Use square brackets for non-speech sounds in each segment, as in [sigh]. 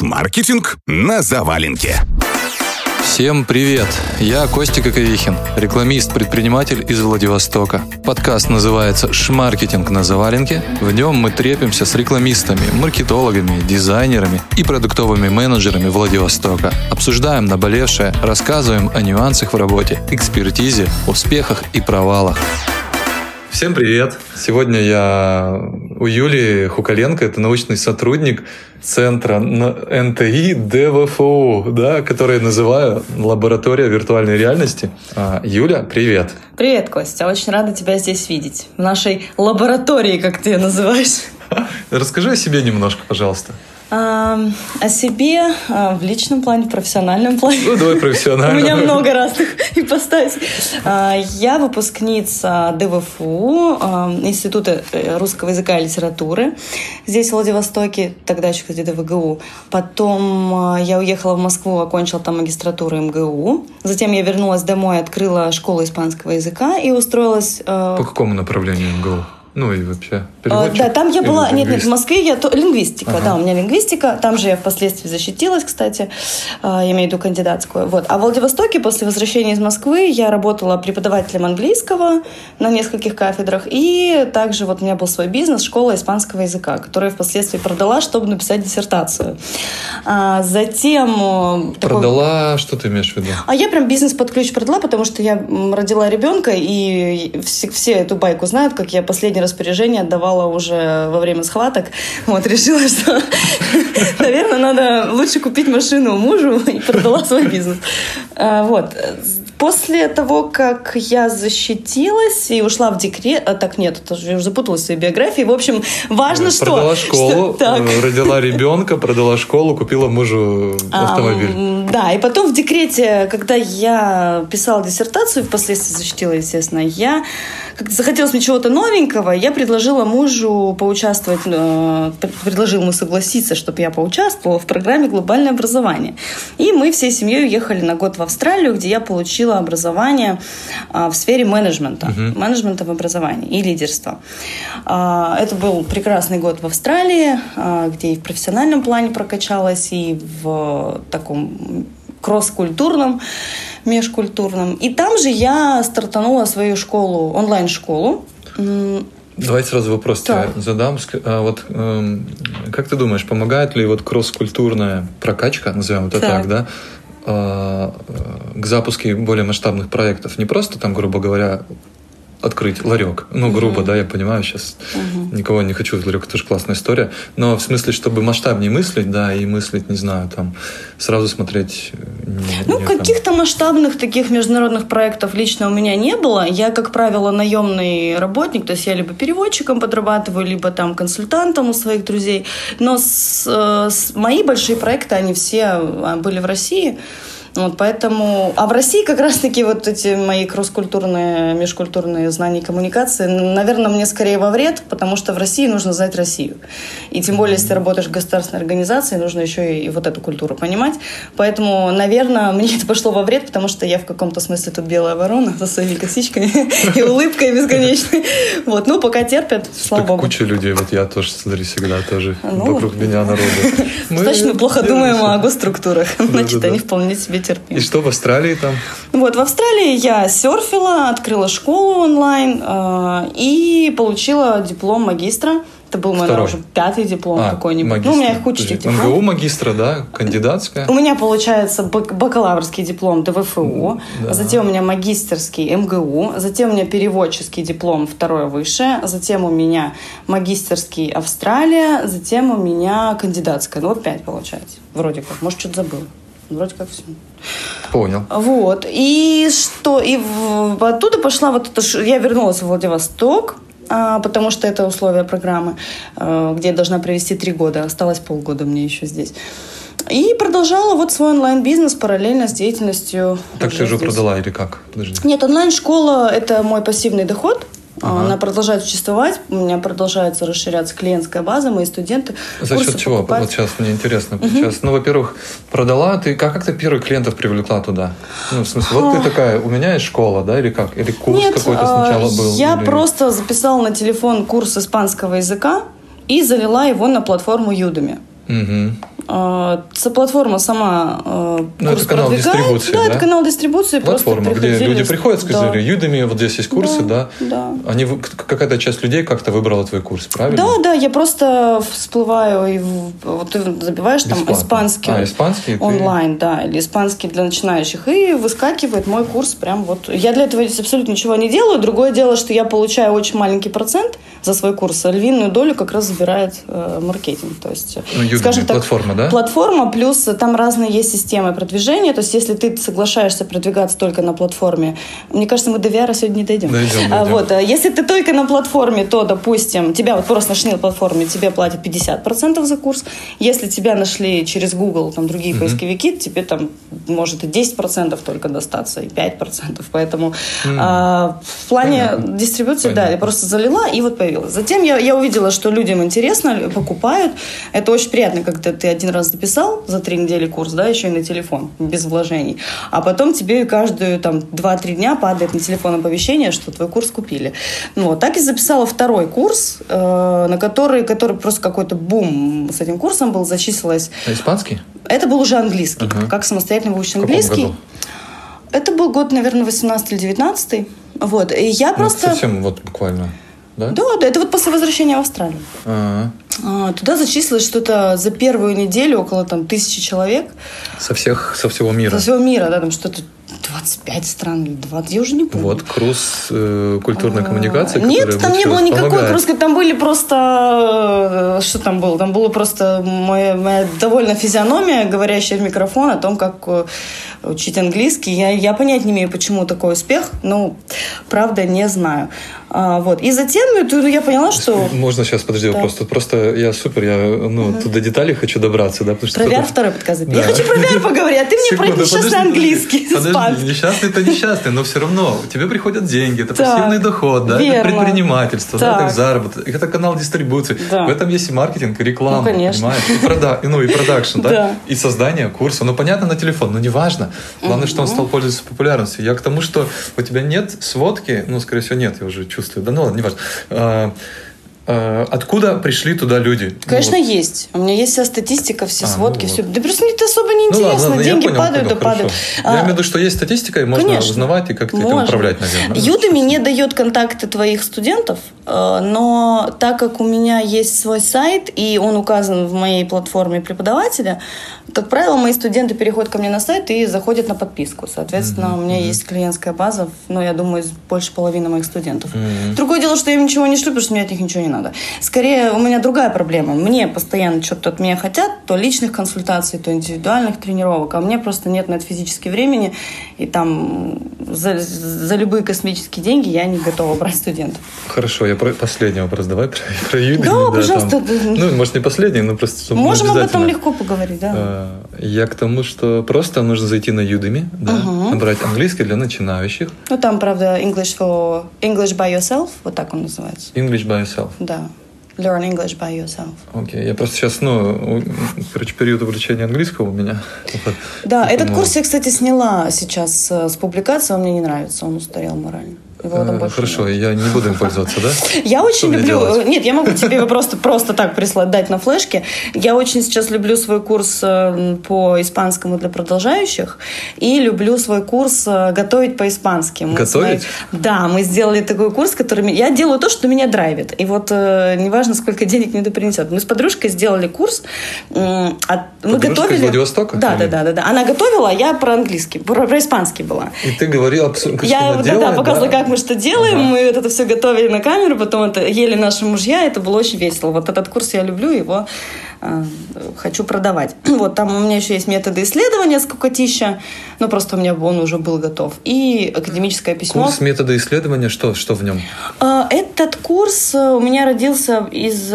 Шмаркетинг на заваленке. Всем привет! Я Костя Коковихин, рекламист-предприниматель из Владивостока. Подкаст называется «Шмаркетинг на заваленке». В нем мы трепимся с рекламистами, маркетологами, дизайнерами и продуктовыми менеджерами Владивостока. Обсуждаем наболевшее, рассказываем о нюансах в работе, экспертизе, успехах и провалах. Всем привет! Сегодня я у Юлии Хукаленко, это научный сотрудник центра НТИ ДВФУ, да, который я называю лаборатория виртуальной реальности. А, Юля, привет! Привет, Костя! Очень рада тебя здесь видеть. В нашей лаборатории, как ты ее называешь. [laughs] Расскажи о себе немножко, пожалуйста. О себе а, в личном плане, в профессиональном плане. Ну, давай профессионально. [laughs] У меня много разных [laughs] ипостасей. А, я выпускница ДВФУ, а, Института э, русского языка и литературы. Здесь, в Владивостоке, тогда еще, кстати, ДВГУ. Потом я уехала в Москву, окончила там магистратуру МГУ. Затем я вернулась домой, открыла школу испанского языка и устроилась... По какому направлению МГУ? Ну и вообще переводчик? Да, там я была, нет, нет, в Москве я, то, лингвистика, ага. да, у меня лингвистика, там же я впоследствии защитилась, кстати, я имею в виду кандидатскую. Вот. А в Владивостоке после возвращения из Москвы я работала преподавателем английского на нескольких кафедрах, и также вот у меня был свой бизнес, школа испанского языка, которую я впоследствии продала, чтобы написать диссертацию. А затем... Продала, такой... что ты имеешь в виду? А я прям бизнес под ключ продала, потому что я родила ребенка, и все, все эту байку знают, как я последний последнее распоряжение отдавала уже во время схваток. Вот, решила, что, наверное, надо лучше купить машину мужу и продала свой бизнес. А, вот. После того, как я защитилась и ушла в декрет, а так нет, это я уже запуталась в своей биографии. В общем, важно, что... Продала [laughs] школу, что, так. Э, родила ребенка, продала школу, купила мужу автомобиль. А, да, и потом в декрете, когда я писала диссертацию, впоследствии защитила, естественно, я как захотелось мне чего-то новенького, я предложила мужу поучаствовать, э, предложил ему согласиться, чтобы я поучаствовала в программе «Глобальное образование». И мы всей семьей уехали на год в Австралию, где я получила образование э, в сфере менеджмента, uh-huh. менеджмента в образовании и лидерства. Э, это был прекрасный год в Австралии, где и в профессиональном плане прокачалась, и в таком кросс-культурном межкультурном. И там же я стартанула свою школу, онлайн-школу. Давай сразу вопрос тебе задам. А вот эм, как ты думаешь, помогает ли вот кросс-культурная прокачка, назовем это так, так да, к запуску более масштабных проектов? Не просто там, грубо говоря, открыть ларек. Ну, грубо, uh-huh. да, я понимаю, сейчас uh-huh. никого не хочу в ларек, это тоже классная история. Но в смысле, чтобы масштабнее мыслить, да, и мыслить, не знаю, там, сразу смотреть... Не, ну, каких-то масштабных таких международных проектов лично у меня не было. Я, как правило, наемный работник, то есть я либо переводчиком подрабатываю, либо там консультантом у своих друзей. Но с, э, с, мои большие проекты, они все а, были в России. Вот, поэтому... А в России как раз-таки вот эти мои кросс-культурные, межкультурные знания и коммуникации, наверное, мне скорее во вред, потому что в России нужно знать Россию. И тем более, если ты работаешь в государственной организации, нужно еще и, и вот эту культуру понимать. Поэтому, наверное, [laughs] мне это пошло во вред, потому что я в каком-то смысле тут белая ворона со своими косичками [laughs] и улыбкой бесконечной. Вот, ну, пока терпят, слава богу. Куча людей, вот я тоже, смотри, всегда тоже ну, вокруг меня народу. [laughs] Точно плохо думаем о госструктурах. Значит, они вполне себе терпим. И что в Австралии там? Вот, в Австралии я серфила, открыла школу онлайн э, и получила диплом магистра. Это был мой, наверное, уже пятый диплом а, какой-нибудь. Магистр. Ну, у меня их куча дипломов. МГУ магистра, да? Кандидатская? У меня, получается, бакалаврский диплом ДВФУ, да. затем у меня магистерский МГУ, затем у меня переводческий диплом второе высшее, затем у меня магистерский Австралия, затем у меня кандидатская. Ну, вот пять, получается. Вроде как. Может, что-то забыл. Вроде как все. Понял. Вот. И что? И оттуда пошла вот это... Я вернулась в Владивосток, а, потому что это условия программы, а, где я должна провести три года. Осталось полгода мне еще здесь. И продолжала вот свой онлайн-бизнес параллельно с деятельностью. Так ты же продала или как? Подожди. Нет, онлайн-школа – это мой пассивный доход. Ага. Она продолжает существовать, у меня продолжается расширяться клиентская база, мои студенты. За счет чего? Покупать. Вот сейчас мне интересно. Угу. Сейчас, ну, во-первых, продала ты, как, как ты первых клиентов привлекла туда? Ну, в смысле, вот ты такая, у меня есть школа, да, или как? Или курс Нет, какой-то сначала а, был? Я или... просто записала на телефон курс испанского языка и залила его на платформу Udemy. Угу. Э, платформа сама э, ну, это канал продвигает. дистрибуции, да? Да, это канал дистрибуции. Платформа, где люди приходят, сказали, да. Udemy, вот здесь есть курсы, да? Да. да. Они, какая-то часть людей как-то выбрала твой курс, правильно? Да, да, я просто всплываю, и вот ты забиваешь там Бесплатно. испанский, а, испанский онлайн, ты... да, или испанский для начинающих, и выскакивает мой курс прям вот. Я для этого абсолютно ничего не делаю. Другое дело, что я получаю очень маленький процент за свой курс, а львиную долю как раз забирает э, маркетинг. То есть, ну, Udemy, скажем так, платформа, да? Платформа, плюс там разные есть системы продвижения. То есть, если ты соглашаешься продвигаться только на платформе, мне кажется, мы до VR сегодня не дойдем. Дойдем, дойдем. А, вот, а если ты только на платформе, то, допустим, тебя вот просто нашли на платформе, тебе платят 50% за курс. Если тебя нашли через Google, там другие mm-hmm. поисковики, тебе там может и 10% только достаться, и 5%. Поэтому mm-hmm. а, в плане Понятно. дистрибуции, Понятно. да, я просто залила и вот появилась. Затем я, я увидела, что людям интересно, покупают. Это очень приятно, когда ты один раз записал за три недели курс, да, еще и на телефон, без вложений. А потом тебе каждую там 2-3 дня падает на телефон оповещение, что твой курс купили. Ну, вот так и записала второй курс, э, на который, который просто какой-то бум с этим курсом был, зачислилась. А испанский? Это был уже английский, uh-huh. как самостоятельно выучить английский. Году? Это был год, наверное, 18 или 19 Вот. И я ну, просто... Совсем вот буквально да? Да, да, это вот после возвращения в Австралию. А-а. А, туда зачислилось что-то за первую неделю около там тысячи человек. Со всех, со всего мира. Со всего мира, да, там что-то 25 стран или 20, я уже не помню. Вот курс э, культурной коммуникации. Нет, там не было никакой помогает. там были просто... Э, что там было? Там было просто моя, моя довольно физиономия, говорящая в микрофон о том, как э, учить английский. Я, я понять не имею, почему такой успех, ну, правда, не знаю. А, вот. И затем ну, я поняла, что... Можно сейчас, подожди, да. вопрос. Тут просто я супер, я ну, угу. до деталей хочу добраться. Да, потому что про VR второй подкаст. Да. Я хочу про VR поговорить, а ты мне Секунду, про несчастный подожди, английский. Подожди, несчастный это несчастный, но все равно тебе приходят деньги, это пассивный доход, да, это предпринимательство, да, это заработок, это канал дистрибуции. В этом есть и маркетинг, и реклама, ну, понимаешь? И, прода, ну, и продакшн, да? И создание курса. Ну, понятно, на телефон, но неважно. Главное, что он стал пользоваться популярностью. Я к тому, что у тебя нет сводки, ну, скорее всего, нет, я уже чувствую. Да ну ладно, а, Откуда пришли туда люди? Конечно, ну, вот. есть. У меня есть вся статистика, все а, ну сводки, ну, все. Да просто мне это особо не интересно. Ну, ладно, Деньги понял, падают, да падают. А, я имею в виду, что есть статистика, и можно конечно, узнавать и как-то этим управлять, наверное. Udemy не дает контакты твоих студентов, э, но так как у меня есть свой сайт, и он указан в моей платформе преподавателя, как правило, мои студенты переходят ко мне на сайт и заходят на подписку. Соответственно, mm-hmm. у меня mm-hmm. есть клиентская база, ну, я думаю, больше половины моих студентов. Mm-hmm. Другое дело, что я им ничего не шлю, потому что мне от них ничего не надо. Скорее, у меня другая проблема. Мне постоянно что-то от меня хотят, то личных консультаций, то индивидуальных тренировок, а мне просто нет на это физически времени, и там за, за любые космические деньги я не готова брать студентов. Хорошо, я про последний вопрос давай про, про Udemy. Да, да пожалуйста. Там, ну, может, не последний, но просто... Можем об этом легко поговорить, да. А, я к тому, что просто нужно зайти на Udemy, да, угу. набрать английский для начинающих. Ну, там, правда, English for English by yourself, вот так он называется. English by yourself. Да. Learn English by yourself. Окей, okay. я просто сейчас, ну, короче, период увлечения английского у меня. Да, этот курс я, кстати, сняла сейчас э, с публикации, он мне не нравится, он устарел морально. Больше Хорошо, нет. я не буду им пользоваться, да? [laughs] Я очень люблю... Нет, я могу тебе его [laughs] просто, просто так прислать, дать на флешке. Я очень сейчас люблю свой курс э, по испанскому для продолжающих и люблю свой курс э, готовить по-испански. Готовить? Да, мы сделали такой курс, который... Я делаю то, что меня драйвит. И вот э, неважно, сколько денег мне это принесет. Мы с подружкой сделали курс. Мы готовили... из Владивостока? Да, да, да, да, да. Она готовила, а я про английский, про, про испанский была. И ты говорила, что я, да, делает, да, показывала, как мы что делаем, ага. мы вот это все готовили на камеру, потом это ели наши мужья, это было очень весело. Вот этот курс я люблю, его э, хочу продавать. [clears throat] Вот там у меня еще есть методы исследования скукотища, но просто у меня он уже был готов. И академическое письмо. Курс методы исследования, что, что в нем? Э, этот курс э, у меня родился из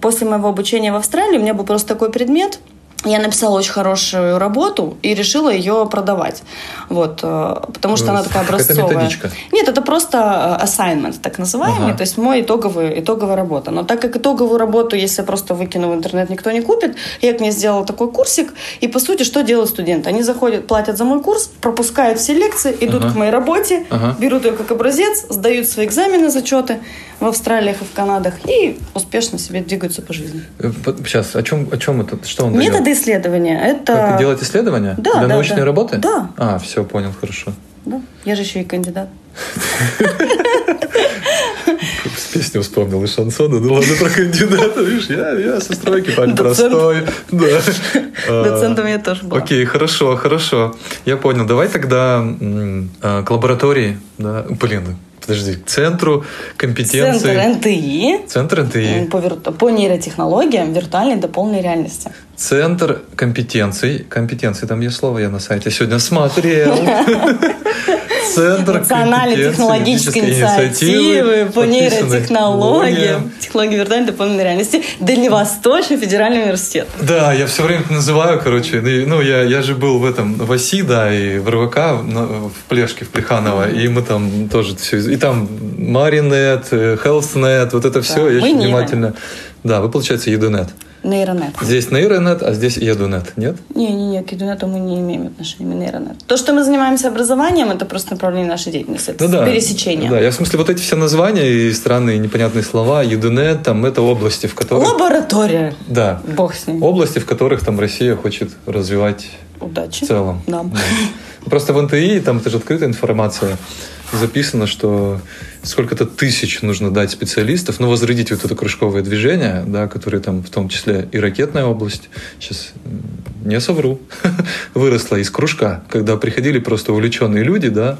после моего обучения в Австралии. У меня был просто такой предмет – я написала очень хорошую работу и решила ее продавать. Вот, э, потому что Ну, она такая образцовая. какая-то методичка? Нет, это просто э, assignment, так называемый, Ага. то есть мой итоговый, итоговая работа. Но так как итоговую работу, если я просто выкину в интернет, никто не купит, я к ней сделала такой курсик. И, по сути, что делают студенты? Они заходят, платят за мой курс, пропускают все лекции, идут Ага. к моей работе, Ага. берут ее как образец, сдают свои экзамены, зачеты в Австралиях и в Канадах и успешно себе двигаются по жизни. Э, Сейчас, о чем, о чем это? Что он? Методы исследования – это... Как делать исследования? Да, Для да, научной да. работы? Да. А, все, понял, хорошо. Да, я же еще и кандидат. С песню вспомнил из шансона. Ну ладно, про кандидата, видишь, я, я со стройки парень простой. Да. [laughs] Доцентом я тоже была. Окей, хорошо, хорошо. Я понял. Давай тогда а, к лаборатории, да, блин, подожди, к центру компетенции. Центр НТИ Центр НТИ. по, вир- по нейротехнологиям виртуальной дополненной реальности. Центр компетенций. Компетенции, там есть слово, я на сайте сегодня смотрел. [laughs] Центр Национальной компетенций, технологической юридической инициативы по нейротехнологиям, технологии виртуальной дополненной реальности Дальневосточный федеральный университет. Да, я все время это называю, короче. Ну, я, я же был в этом, в ОСИ, да, и в РВК, в Плешке, в Плеханово, и мы там тоже все, и там Маринет, HealthNet, вот это все, я очень внимательно... Да, вы, получается, Едунет. Нейронет. Здесь нейронет, а здесь Едунет, нет? Не-не-не, к интернету мы не имеем отношения, мы нейронет. То, что мы занимаемся образованием, это просто направление нашей деятельности, это Ну да. пересечение. Да, я в смысле, вот эти все названия и странные непонятные слова, Едунет, там, это области, в которых... Лаборатория. Да, Бог с ним. области, в которых там Россия хочет развивать Удачи. в целом. Да. Просто в НТИ, там это же открытая информация, записано, что сколько-то тысяч нужно дать специалистов, ну, возродить вот это кружковое движение, да, которые там в том числе и ракетная область, сейчас не совру, [laughs] выросла из кружка, когда приходили просто увлеченные люди, да,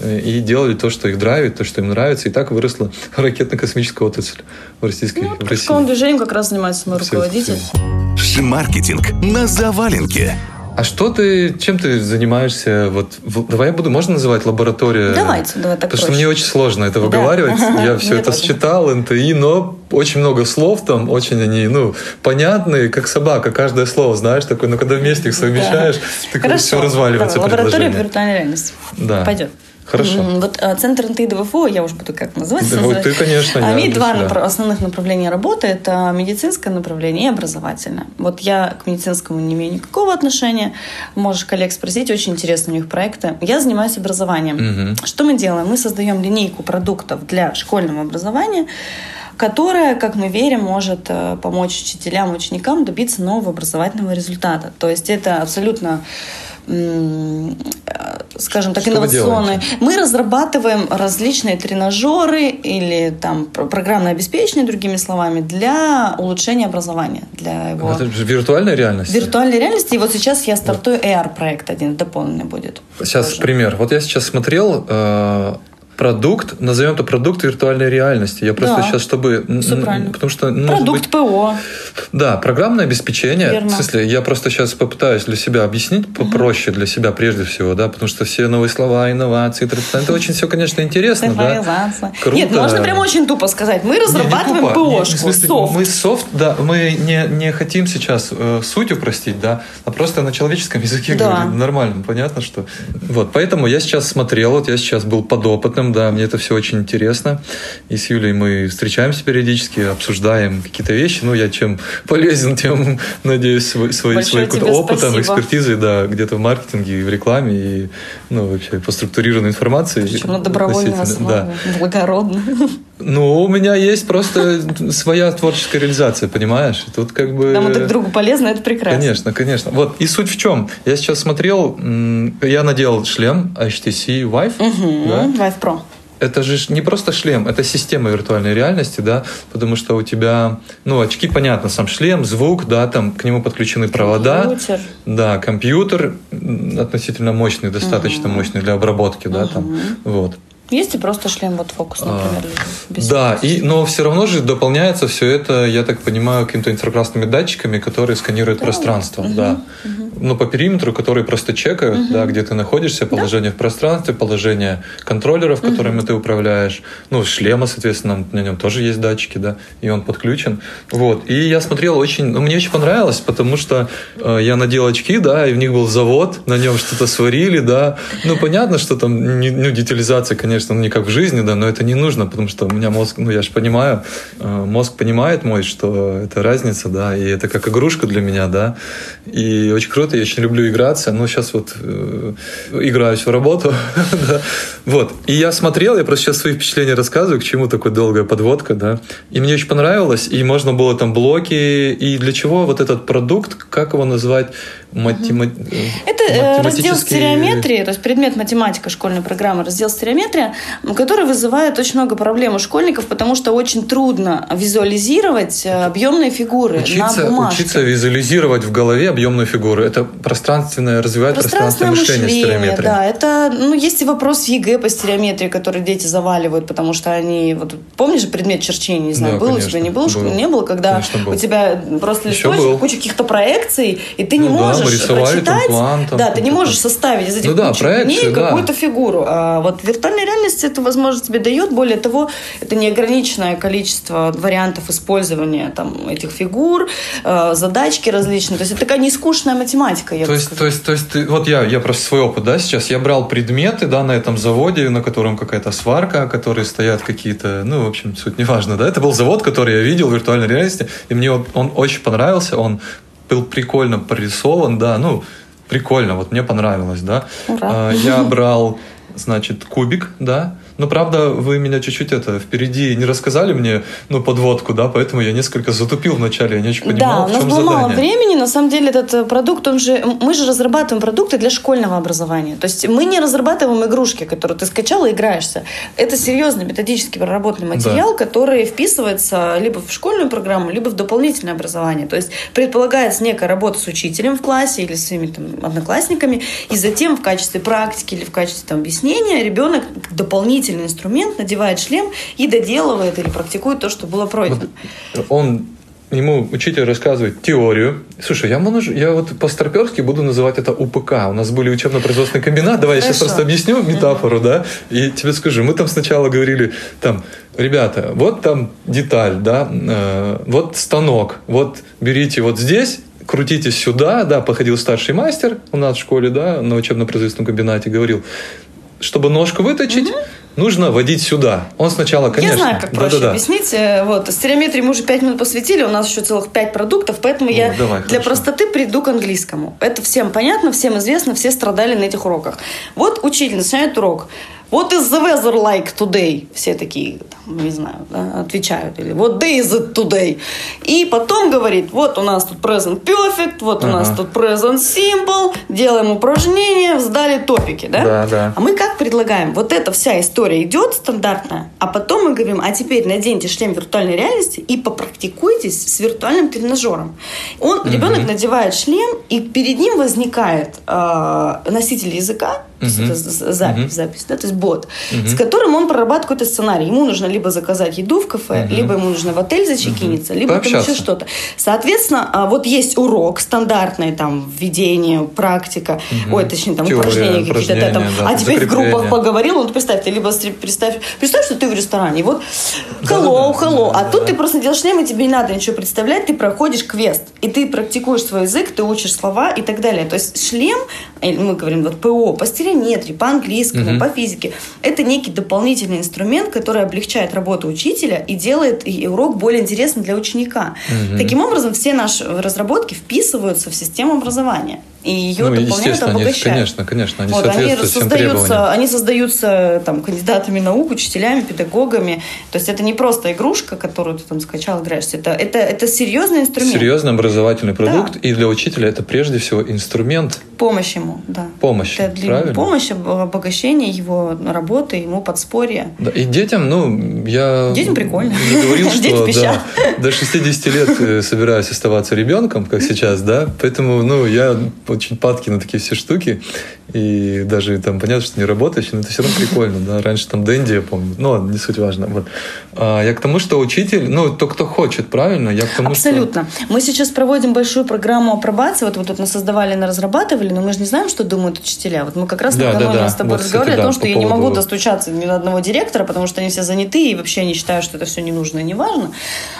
э, и делали то, что их драйвит, то, что им нравится, и так выросла [laughs] ракетно-космическая отрасль в российской Ну, в России. кружковым движением как раз занимается мой руководитель. всё. Шмаркетинг на заваленке. А что ты, чем ты занимаешься? Вот, в- давай я буду, можно называть лаборатория? Давайте, давай так Потому что проще. мне очень сложно это Да. выговаривать. [laughs] Я все это тоже. считал, НТИ, но очень много слов там, очень они, ну, понятные, как собака, каждое слово, знаешь, такое, но когда вместе их совмещаешь, ты Хорошо. все разваливается Давай, Лаборатория виртуальной реальности. Да. Пойдет. Хорошо. Вот а, Центр НТИ я уже буду как называться. Да, вот ты, конечно, имеет для два себя. напра- основных направления работы. Это медицинское направление и образовательное. Вот я к медицинскому не имею никакого отношения. Можешь коллег спросить, очень интересные у них проекты. Я занимаюсь образованием. Мгм. Что мы делаем? Мы создаем линейку продуктов для школьного образования, которая, как мы верим, может э, помочь учителям, ученикам добиться нового образовательного результата. То есть это абсолютно скажем так, Что инновационные. Мы разрабатываем различные тренажеры или там пр- программное обеспечение, другими словами, для улучшения образования, для его Это же виртуальная реальность. виртуальной реальности. И вот сейчас я стартую AR-проект один, дополненный будет. Сейчас тоже. пример. Вот я сейчас смотрел э, продукт, назовем это продукт виртуальной реальности. Я просто Да. сейчас, чтобы... Потому что... ну, Продукт быть, ПО. Да, программное обеспечение. Верно. В смысле, я просто сейчас попытаюсь для себя объяснить попроще для себя прежде всего, да, потому что все новые слова, инновации, это очень все, конечно, интересно, да. Круто. Нет, можно прям очень тупо сказать. Мы разрабатываем смысле, софт. Мы софт, да, мы не, не хотим сейчас э, суть упростить, да, а просто на человеческом языке Да. говорим нормально, понятно, что... Вот, поэтому я сейчас смотрел, вот я сейчас был подопытным, да, мне это все очень интересно. И с Юлей мы встречаемся периодически, обсуждаем какие-то вещи. Ну, я чем полезен, [laughs] тем, надеюсь, свой, свой, тебе опытом, спасибо. экспертизой, да, где-то в маркетинге, и в рекламе, и, ну, вообще по структурированной информации. Причем на добровольной относительно. Да. основе. Благородно. [laughs] Ну, у меня есть просто своя творческая реализация, понимаешь? И Тут как бы... Нам друг другу полезно, это прекрасно. Конечно, конечно. Вот, и суть в чем? Я сейчас смотрел, я надел шлем HTC Vive, да? Vive Pro. Это же не просто шлем, это система виртуальной реальности, да, потому что у тебя, ну, очки, понятно, сам шлем, звук, да, там к нему подключены провода, Компьютер. да, компьютер относительно мощный, достаточно мощный для обработки, да, там, вот. Есть и просто шлем вот фокус, а, например. А, да, и, но все равно же дополняется все это, я так понимаю, какими-то инфракрасными датчиками, которые сканируют да. пространство. Угу, да. Угу. Ну, по периметру, которые просто чекают, угу. да, где ты находишься, положение да. в пространстве, положение контроллеров, которыми угу. ты управляешь. Ну, шлема, соответственно, на нем тоже есть датчики, да, и он подключен. Вот. И я смотрел очень, ну, мне очень понравилось, потому что э, я надел очки, да, и в них был завод, на нем что-то сварили, да. Ну, понятно, что там, ну, детализация, конечно, конечно, ну, не как в жизни, да, но это не нужно, потому что у меня мозг, ну, я же понимаю, э, мозг понимает мой, что это разница, да, и это как игрушка для меня, да, и очень круто, я очень люблю играться, но сейчас вот э, играюсь в работу, [laughs] да, вот, и я смотрел, я просто сейчас свои впечатления рассказываю, к чему такая долгая подводка, да, и мне очень понравилось, и можно было там блоки, и для чего вот этот продукт, как его назвать, матема... Это э, раздел стереометрии, то есть предмет математика школьной программы, раздел стереометрия, который вызывает очень много проблем у школьников, потому что очень трудно визуализировать э, объемные фигуры учиться, на бумажке. Учиться визуализировать в голове объемную фигуру. Это пространственное, развивает пространственное, пространственное мышление, мышление Да, это, ну, есть и вопрос в ЕГЭ по стереометрии, который дети заваливают, потому что они, вот, помнишь предмет черчения, не знаю, да, был конечно, у тебя, не был, был. не было, когда был. у тебя просто листочек, куча каких-то проекций, и ты ну, не можешь можешь рисовали прочитать, там план, там, да, ты не можешь составить из этих ну, да, проекции, да. какую-то фигуру. А вот виртуальная реальность эту возможность тебе дает. Более того, это неограниченное количество вариантов использования там, этих фигур, э, задачки различные. То есть это такая нескучная математика. Я то, есть, то есть, то есть, ты, вот я, я просто свой опыт, да, сейчас я брал предметы, да, на этом заводе, на котором какая-то сварка, которые стоят какие-то, ну, в общем, суть неважно, да, это был завод, который я видел в виртуальной реальности, и мне он, он очень понравился, он был прикольно прорисован, да, ну, прикольно, вот мне понравилось, да. Ура. А, я брал, значит, кубик, да, но, правда, вы меня чуть-чуть это впереди не рассказали мне, ну, подводку, да, поэтому я несколько затупил вначале, я не очень понимал, да, в чем задание. Да, у нас было мало времени, на самом деле этот э, продукт, он же, мы же разрабатываем продукты для школьного образования, то есть мы не разрабатываем игрушки, которые ты скачал и играешься. Это серьезный методически проработанный материал, да. который вписывается либо в школьную программу, либо в дополнительное образование. То есть предполагается некая работа с учителем в классе или с своими там, одноклассниками, и затем в качестве практики или в качестве там, объяснения ребенок дополнительно дополнительный инструмент, надевает шлем и доделывает или практикует то, что было пройдено. Вот он ему учитель рассказывает теорию. Слушай, я, могу, я вот по-старперски буду называть это УПК. У нас были учебно-производственный комбинат. Давай Хорошо. я сейчас просто объясню метафору, да, и тебе скажу. Мы там сначала говорили, там, ребята, вот там деталь, да, э, вот станок, вот берите вот здесь, крутите сюда, да, походил старший мастер у нас в школе, да, на учебно-производственном комбинате, говорил, чтобы ножку выточить, нужно водить сюда. Он сначала, конечно... Я знаю, как проще да, да, объяснить. Э, вот, стереометрии мы уже 5 минут посвятили, у нас еще целых 5 продуктов, поэтому ну, я давай, для хорошо. простоты приду к английскому. Это всем понятно, всем известно, все страдали на этих уроках. Вот учитель начинает урок. What is the weather like today? Все такие, там, не знаю, да, отвечают. Или what day is it today? И потом говорит, вот у нас тут present perfect, вот uh-huh. у нас тут present simple, делаем упражнения, сдали топики, да? Да, да. А мы как предлагаем? Вот эта вся история идет стандартная, а потом мы говорим, а теперь наденьте шлем виртуальной реальности и попрактикуйтесь с виртуальным тренажером. Он, uh-huh. ребенок надевает шлем, и перед ним возникает э, носитель языка, Uh-huh. Это запись, uh-huh. запись, да, то есть бот, uh-huh. с которым он прорабатывает какой-то сценарий. Ему нужно либо заказать еду в кафе, uh-huh. либо ему нужно в отель зачекиниться, uh-huh. либо там еще что-то. Соответственно, а, вот есть урок стандартный, там, введение, практика, uh-huh. ой, точнее, там, Теория, упражнения какие-то, да, там, да, а теперь в группах поговорил, вот представь, ты либо представь, представь, что ты в ресторане, вот hello, hello, а тут ты просто делаешь шлем, и тебе не надо ничего представлять, ты проходишь квест, и ты практикуешь свой язык, ты учишь слова и так далее. То есть шлем, мы говорим, вот ПО, постеление геометрии, по английскому, угу. по физике. Это некий дополнительный инструмент, который облегчает работу учителя и делает и урок более интересным для ученика. Угу. Таким образом, все наши разработки вписываются в систему образования и ее ну, дополняют, обогащают. Конечно, конечно, они вот, соответствуют они всем создаются, они создаются там, кандидатами наук, учителями, педагогами. То есть это не просто игрушка, которую ты там скачал, играешься. Это, это, это серьезный инструмент. Серьезный образовательный продукт. Да. И для учителя это прежде всего инструмент. Помощь ему, да. Помощь, это для правильно? помощь, обогащение его работы, ему подспорье. Да, и детям, ну, я... Детям прикольно. Я говорил, [laughs] что да, до 60 лет э, собираюсь оставаться ребенком, как сейчас, да, поэтому, ну, я очень падки на такие все штуки. И даже там понятно, что не работающий, но это все равно прикольно, да. Раньше там Дэнди, я помню. Ну не суть важно. Вот. А, я к тому, что учитель, ну, то, кто хочет, правильно? Я к тому, Абсолютно. Что... Мы сейчас проводим большую программу апробации. Вот вы тут на разрабатывали, но мы же не знаем, что думают учителя. Вот мы как раз да, да, да. с тобой вот, разговаривали кстати, о том, что я поводу... не могу достучаться ни до одного директора, потому что они все заняты, и вообще они считают, что это все не нужно и не важно.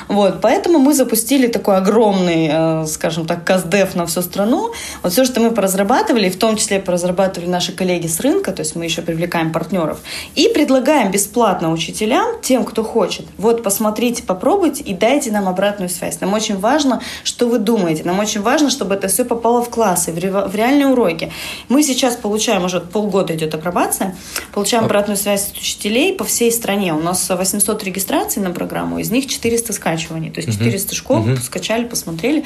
Вот, поэтому мы запустили такой огромный, э, скажем так, каздев на всю страну. Вот все, что мы поразрабатывали, в том числе поразрабатывали наши коллеги с рынка, то есть мы еще привлекаем партнеров, и предлагаем бесплатно учителям, тем, кто хочет, вот посмотрите, попробуйте и дайте нам обратную связь. Нам очень важно, что вы думаете, нам очень важно, чтобы это все попало в классы, в, ре- в реальные уроки. Мы сейчас получаем, уже полгода идет апробация, получаем обратную связь от учителей по всей стране. У нас 800 регистраций на программу, из них 400 скачиваний. То есть 400 школ скачали, посмотрели,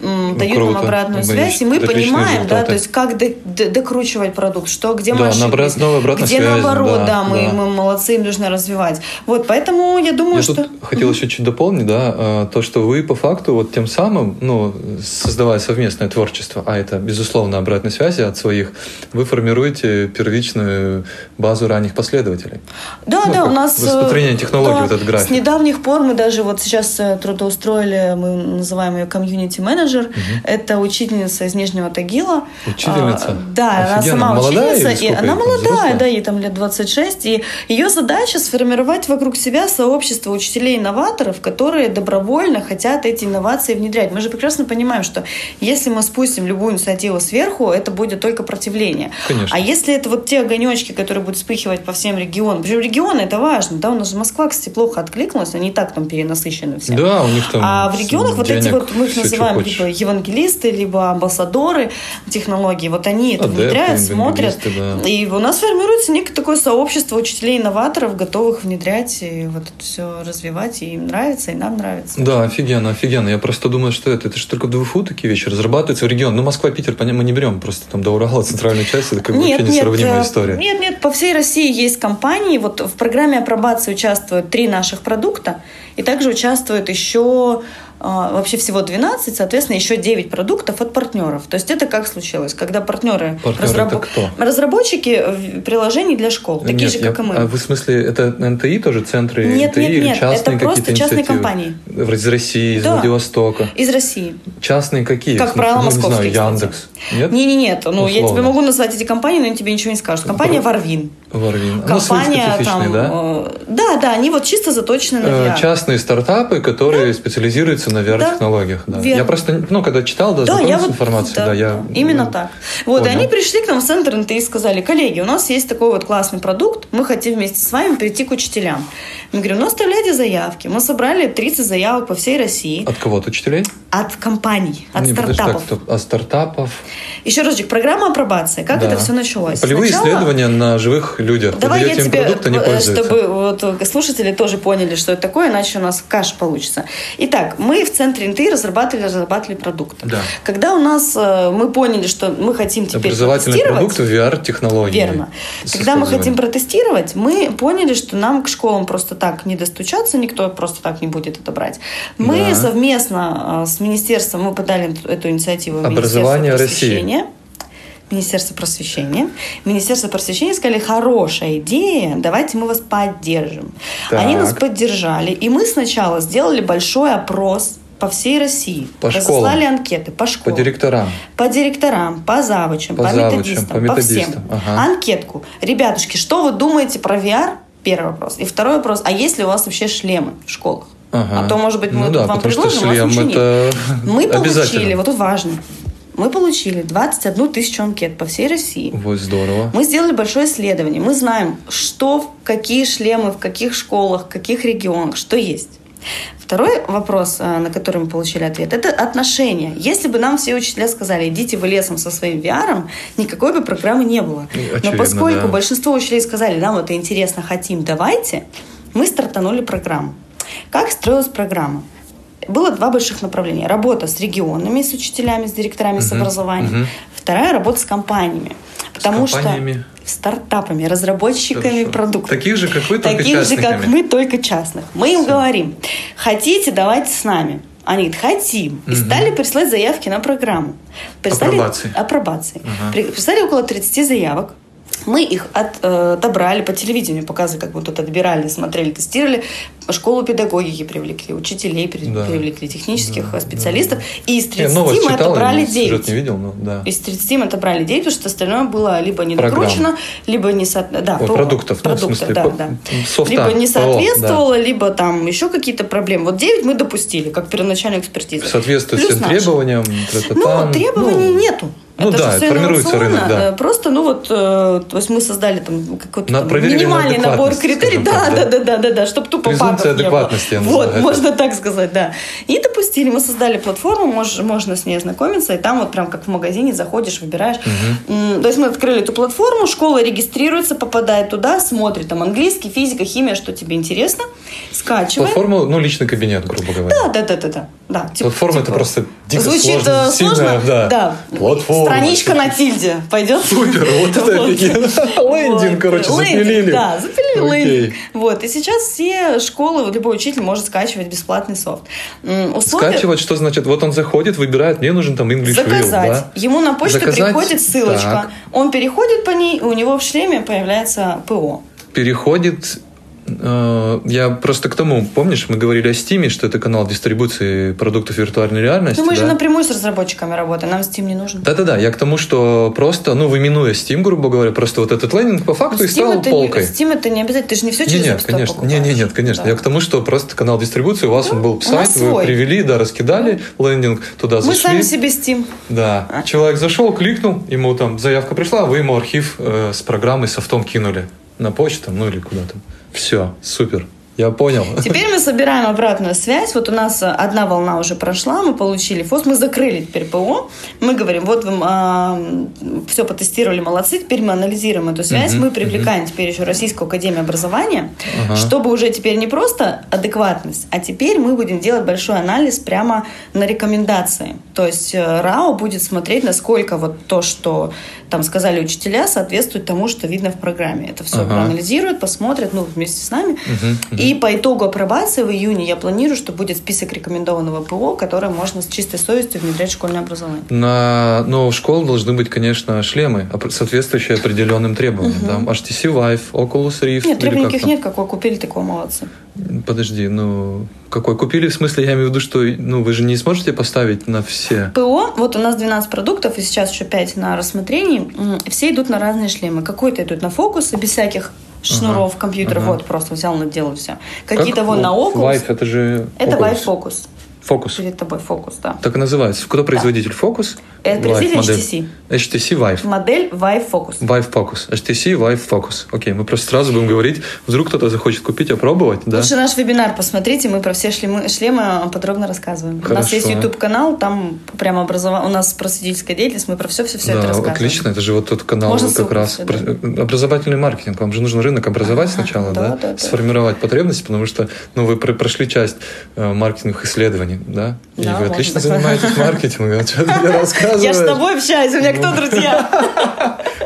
м, дают круто. нам обратную Ну, связь, и мы отличные понимаем, да, то есть как до- докручивать продукт, что, где мы Да, ошиблись, набрать новую обратную где связь, наоборот, да, да, мы, да. мы молодцы, им нужно развивать. Вот, поэтому я думаю, Я что... тут хотел еще чуть дополнить, да, э, то, что вы по факту вот тем самым, ну, создавая совместное творчество, а это, безусловно, обратной связи от своих, вы формируете первичную базу ранних последователей. Да, Ну, да, у нас... э, распространение технологий, да, вот этот график. С недавних пор мы даже вот сейчас э, трудоустроили, мы называем ее комьюнити-менеджер. Это учительница из Нижнего Тагила. Учительница? А, да, она Офигенно. сама учительница. или и она молодая, взрослая? да, ей там лет 26. И ее задача сформировать вокруг себя сообщество учителей-инноваторов, которые добровольно хотят эти инновации внедрять. Мы же прекрасно понимаем, что если мы спустим любую инициативу сверху, это будет только противление. Конечно. А если это вот те огонечки, которые будут вспыхивать по всем регионам, причем регионы это важно, да, у нас же Москва, кстати, плохо откликнулась, они и так там перенасыщены все. Да, у них там А в регионах вот эти вот, мы их называем типа евангелисты, либо амбассадоры технологий, вот они это внедряют, смотрят. евангелисты, да. И у нас формируется некое такое сообщество учителей-инноваторов, готовых внедрять и вот это все развивать, и им нравится, и нам нравится. Да, офигенно, офигенно. Я просто думаю, что это, это же только в ДВФУ такие вещи разрабатываются в регион. Ну, Москва, Питер, понятно, мы не берем просто там до Урала, [laughs] центральную часть, это как бы вообще несравнимая э, история. Нет, нет, по всей России есть компании. Вот в программе апробации участвуют три наших продукта, и также участвует еще вообще всего 12, соответственно, еще 9 продуктов от партнеров. То есть это как случилось, когда партнеры, Партнеры кто? разработчики приложений для школ, такие Нет, же, я- как и мы. А вы в смысле, это НТИ тоже, центры Нет, НТИ нет, или нет, частные это просто частные инициативы? компании. Из России, из Да. Владивостока. Из России. Частные какие? Как смысле, правило, ну, не знаю, московские. Яндекс. Нет? Не, не, нет. Ну, я Условно. тебе могу назвать эти компании, но они тебе ничего не скажут. Компания Варвин. Варвин. Ну, свои Компания там. да? э, Да, да, они вот чисто заточены на Э, VR. Частные стартапы, которые специализируются на VR-технологиях. Да. Верно. Я просто, ну, когда читал, да, Да, я вот, информацией, да, да, я... именно ну, так. Вот, и понял. они пришли к нам в центр НТ и сказали, коллеги, у нас есть такой вот классный продукт, мы хотим вместе с вами прийти к учителям. Мы говорим, ну, оставляйте заявки. Мы собрали 30 заявок по всей России От кого? От учителей? от компаний, от Не, подожди, стартапов. так, стоп. От стартапов. Еще разочек, программа апробации. Как Да. это все началось? Полевые Сначала- исследования на живых людях. Вы Давай я тебе, продукт, они э, пользуются. чтобы вот слушатели тоже поняли, что это такое, иначе у нас каш получится. Итак, мы в центре НТИ разрабатывали, разрабатывали продукты. Да. Когда у нас э, мы поняли, что мы хотим теперь Образовательный продукт VR-технологии. Верно. Когда мы хотим протестировать, мы поняли, что нам к школам просто так не достучаться, никто просто так не будет это брать. Мы Да. совместно э, с министерством, мы подали эту инициативу в Образование России. Министерство просвещения. Министерство просвещения сказали, хорошая идея, давайте мы вас поддержим. Так. Они нас поддержали, и мы сначала сделали большой опрос по всей России. По Разослали школам. анкеты по По школам. директорам. По директорам, по завучам, По по, завучам, методистам, по по, методистам, всем. ага. Анкетку. Ребятушки, что вы думаете про VR? Первый вопрос. И второй вопрос. А есть ли у вас вообще шлемы в школах? Ага. А то, может быть, мы Ну да, вам предложим, а у вас шлем ничего это нет. Мы получили, вот тут важно, мы получили 21 тысячу анкет по всей России. Вот здорово. Мы сделали большое исследование. Мы знаем, что, какие шлемы, в каких школах, в каких регионах, что есть. Второй вопрос, э, на который мы получили ответ, это отношения. Если бы нам все учителя сказали, идите вы лесом со своим VR, никакой бы программы не было. Очевидно, Но поскольку да. большинство учителей сказали, нам это интересно, хотим, давайте, мы стартанули программу. Как строилась программа? Было два больших направления. Работа с регионами, с учителями, с директорами, с Мгм, образованием. мгм. Вторая работа с компаниями. Потому компаниями? что стартапами, разработчиками Хорошо. продуктов. Таких же, как вы, только Таких же, как мы, только частных. Мы им говорим, хотите, давайте с нами. Они говорят, хотим. И стали присылать заявки на программу. Прислали, Апробации. Апробации. При- Прислали около 30 заявок. Мы их от- э, отобрали по телевидению, показывали, как мы тут отбирали, смотрели, тестировали. Школу педагогики привлекли, учителей Да. привлекли, технических э, специалистов. И из Я 30 новость мы читал, отобрали я 9. сюжет не видел, но да. Из 30 мы отобрали 9, потому что остальное было либо не докручено, либо не со... да, Ой, ПО. продуктов, ну, в Продуктов, смысле, да, по- да. софта, Либо не соответствовало, либо там еще какие-то проблемы. Вот 9 мы допустили, как первоначальную экспертизу. Соответствует Плюс всем наши. требованиям. Ну, требований Ну, нету. Ну это да, же все формируется рынок, да. Э, Просто, ну вот, э, то есть мы создали там какой-то там на минимальный набор критерий. Да, да, да. да, да, да, да, чтобы тупо багов не было. адекватности, Вот, это. можно так сказать, да. И допустили, мы создали платформу, мож- можно с ней ознакомиться, и там вот прям как в магазине заходишь, выбираешь. М, То есть мы открыли эту платформу, школа регистрируется, попадает туда, смотрит там английский, физика, химия, что тебе интересно, скачивает. Платформа, ну, личный кабинет, грубо говоря. Да, да, да, да, да. да типа- Платформа это типа- просто дико Звучит сложно, э, сильно, сложно, да. Платформа. Страничка на тильде пойдет. Супер, вот [laughs] это офигенно. [laughs] Лендинг, короче, запилили. Да, запилили лендинг. Вот, и сейчас все школы, любой учитель может скачивать бесплатный софт. Скачивать, что значит? Вот он заходит, выбирает, мне нужен там English заказать. Ему на почту приходит ссылочка. Он переходит по ней, у него в шлеме появляется ПО. Переходит я просто к тому, помнишь, мы говорили о Steam, что это канал дистрибуции продуктов виртуальной реальности. Ну, мы же да? напрямую с разработчиками работаем, нам Steam не нужен. Да-да-да, я к тому, что просто, ну, вы минуя Steam, грубо говоря, просто вот этот лендинг по факту и Steam стал это, полкой. Не, Steam это не обязательно, ты же не все через нет, конечно. Не, покупаешь. не, нет, конечно. Да. Я к тому, что просто канал дистрибуции, у вас он был сайт, вы свой. привели, да, раскидали лендинг, туда Мы зашли. сами себе Steam. Да. А. Человек зашел, кликнул, ему там заявка пришла, вы ему архив э, с программой софтом кинули на почту, ну или куда там. Все, супер. Я понял. Теперь мы собираем обратную связь. Вот у нас э, одна волна уже прошла, мы получили ФОС, мы закрыли теперь ПО. Мы говорим, вот вы все потестировали, молодцы, теперь мы анализируем эту связь, Мгм, мы привлекаем теперь еще Российскую Академию Образования, Ага. чтобы уже теперь не просто адекватность, а теперь мы будем делать большой анализ прямо на рекомендации. То есть э, РАО будет смотреть, насколько вот то, что там сказали учителя, соответствует тому, что видно в программе. Это все Ага. проанализируют, посмотрят, ну, вместе с нами. Мгм, мгм. И по итогу апробации в июне я планирую, что будет список рекомендованного ПО, которое можно с чистой совестью внедрять в школьное образование. На, но в школу должны быть, конечно, шлемы, соответствующие определенным требованиям. Да? HTC Vive, Oculus Rift. Нет, требований как никаких там? нет, какой купили, такого молодцы. Подожди, ну какой купили? В смысле, я имею в виду, что ну вы же не сможете поставить на все. ПО, вот у нас 12 продуктов, и сейчас еще 5 на рассмотрении. Все идут на разные шлемы. Какой-то идут на фокусы, без всяких шнуров компьютера. ага. Вот, просто взял, наделал все. Какие-то Как? вон на Oculus. это же Это Oculus. Vive Focus. Фокус. Перед тобой фокус, да. Так и называется. Кто производитель? Фокус? Это производитель HTC. HTC Vive. Модель Vive Focus. Vive Focus. HTC Vive Focus. Окей, мы просто сразу будем говорить, вдруг кто-то захочет купить, опробовать, да? Лучше наш вебинар посмотрите, мы про все шлемы, шлемы подробно рассказываем. У нас Хорошо. есть YouTube канал, там прямо образова... у нас просветительская деятельность, мы про все все все это да, рассказываем. отлично. Это же вот тот канал Можно как раз. про- Образовательный маркетинг. Вам же нужно рынок образовать сначала, да, да? да, да. Сформировать потребности, потому что ну, вы пр- прошли часть э, маркетинговых исследований, да? И Да, вы можно отлично так занимаетесь маркетингом. Что ты мне рассказываешь? Я же с тобой общаюсь, у меня кто друзья?